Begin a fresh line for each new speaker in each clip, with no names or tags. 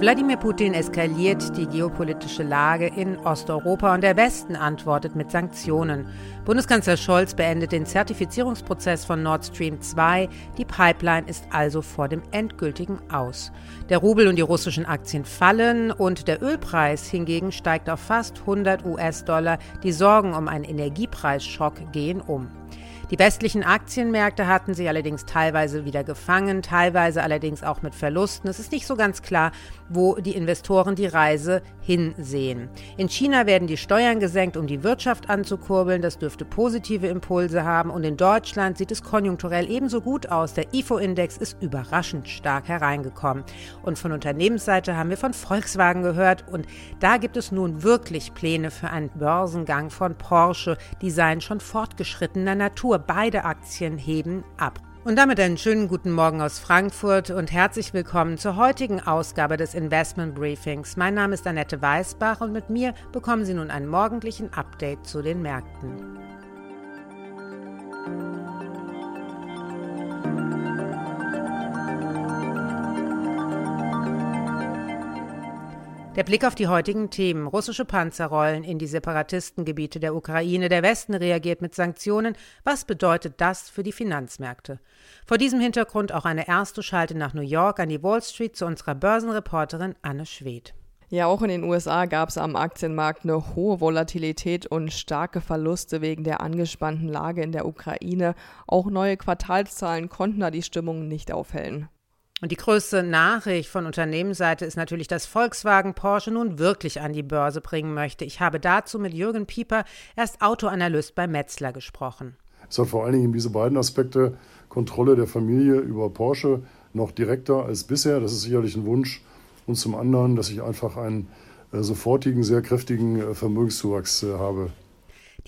Wladimir Putin eskaliert die geopolitische Lage in Osteuropa und der Westen antwortet mit Sanktionen. Bundeskanzler Scholz beendet den Zertifizierungsprozess von Nord Stream 2. Die Pipeline ist also vor dem endgültigen Aus. Der Rubel und die russischen Aktien fallen und der Ölpreis hingegen steigt auf fast 100 US-Dollar. Die Sorgen um einen Energiepreisschock gehen um. Die westlichen Aktienmärkte hatten sich allerdings teilweise wieder gefangen, teilweise allerdings auch mit Verlusten. Es ist nicht so ganz klar, wo die Investoren die Reise hinsehen. In China werden die Steuern gesenkt, um die Wirtschaft anzukurbeln. Das dürfte positive Impulse haben. Und in Deutschland sieht es konjunkturell ebenso gut aus. Der IFO-Index ist überraschend stark hereingekommen. Und von Unternehmensseite haben wir von Volkswagen gehört. Und da gibt es nun wirklich Pläne für einen Börsengang von Porsche. Die seien schon fortgeschrittener Natur. Beide Aktien heben ab. Und damit einen schönen guten Morgen aus Frankfurt und herzlich willkommen zur heutigen Ausgabe des Investment Briefings. Mein Name ist Annette Weißbach und mit mir bekommen Sie nun einen morgendlichen Update zu den Märkten. Der Blick auf die heutigen Themen. Russische Panzer rollen in die Separatistengebiete der Ukraine. Der Westen reagiert mit Sanktionen. Was bedeutet das für die Finanzmärkte? Vor diesem Hintergrund auch eine erste Schalte nach New York an die Wall Street zu unserer Börsenreporterin Anne Schwedt.
Ja, auch in den USA gab es am Aktienmarkt eine hohe Volatilität und starke Verluste wegen der angespannten Lage in der Ukraine. Auch neue Quartalszahlen konnten da die Stimmung nicht aufhellen.
Und die größte Nachricht von Unternehmensseite ist natürlich, dass Volkswagen Porsche nun wirklich an die Börse bringen möchte. Ich habe dazu mit Jürgen Pieper, erst Autoanalyst bei Metzler, gesprochen.
Es hat vor allen Dingen diese beiden Aspekte, Kontrolle der Familie über Porsche, noch direkter als bisher. Das ist sicherlich ein Wunsch. Und zum anderen, dass ich einfach einen äh, sofortigen, sehr kräftigen äh, Vermögenszuwachs äh, habe.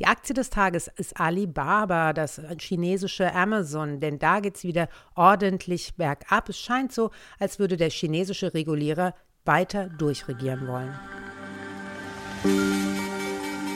Die Aktie des Tages ist Alibaba, das chinesische Amazon, denn da geht es wieder ordentlich bergab. Es scheint so, als würde der chinesische Regulierer weiter durchregieren wollen.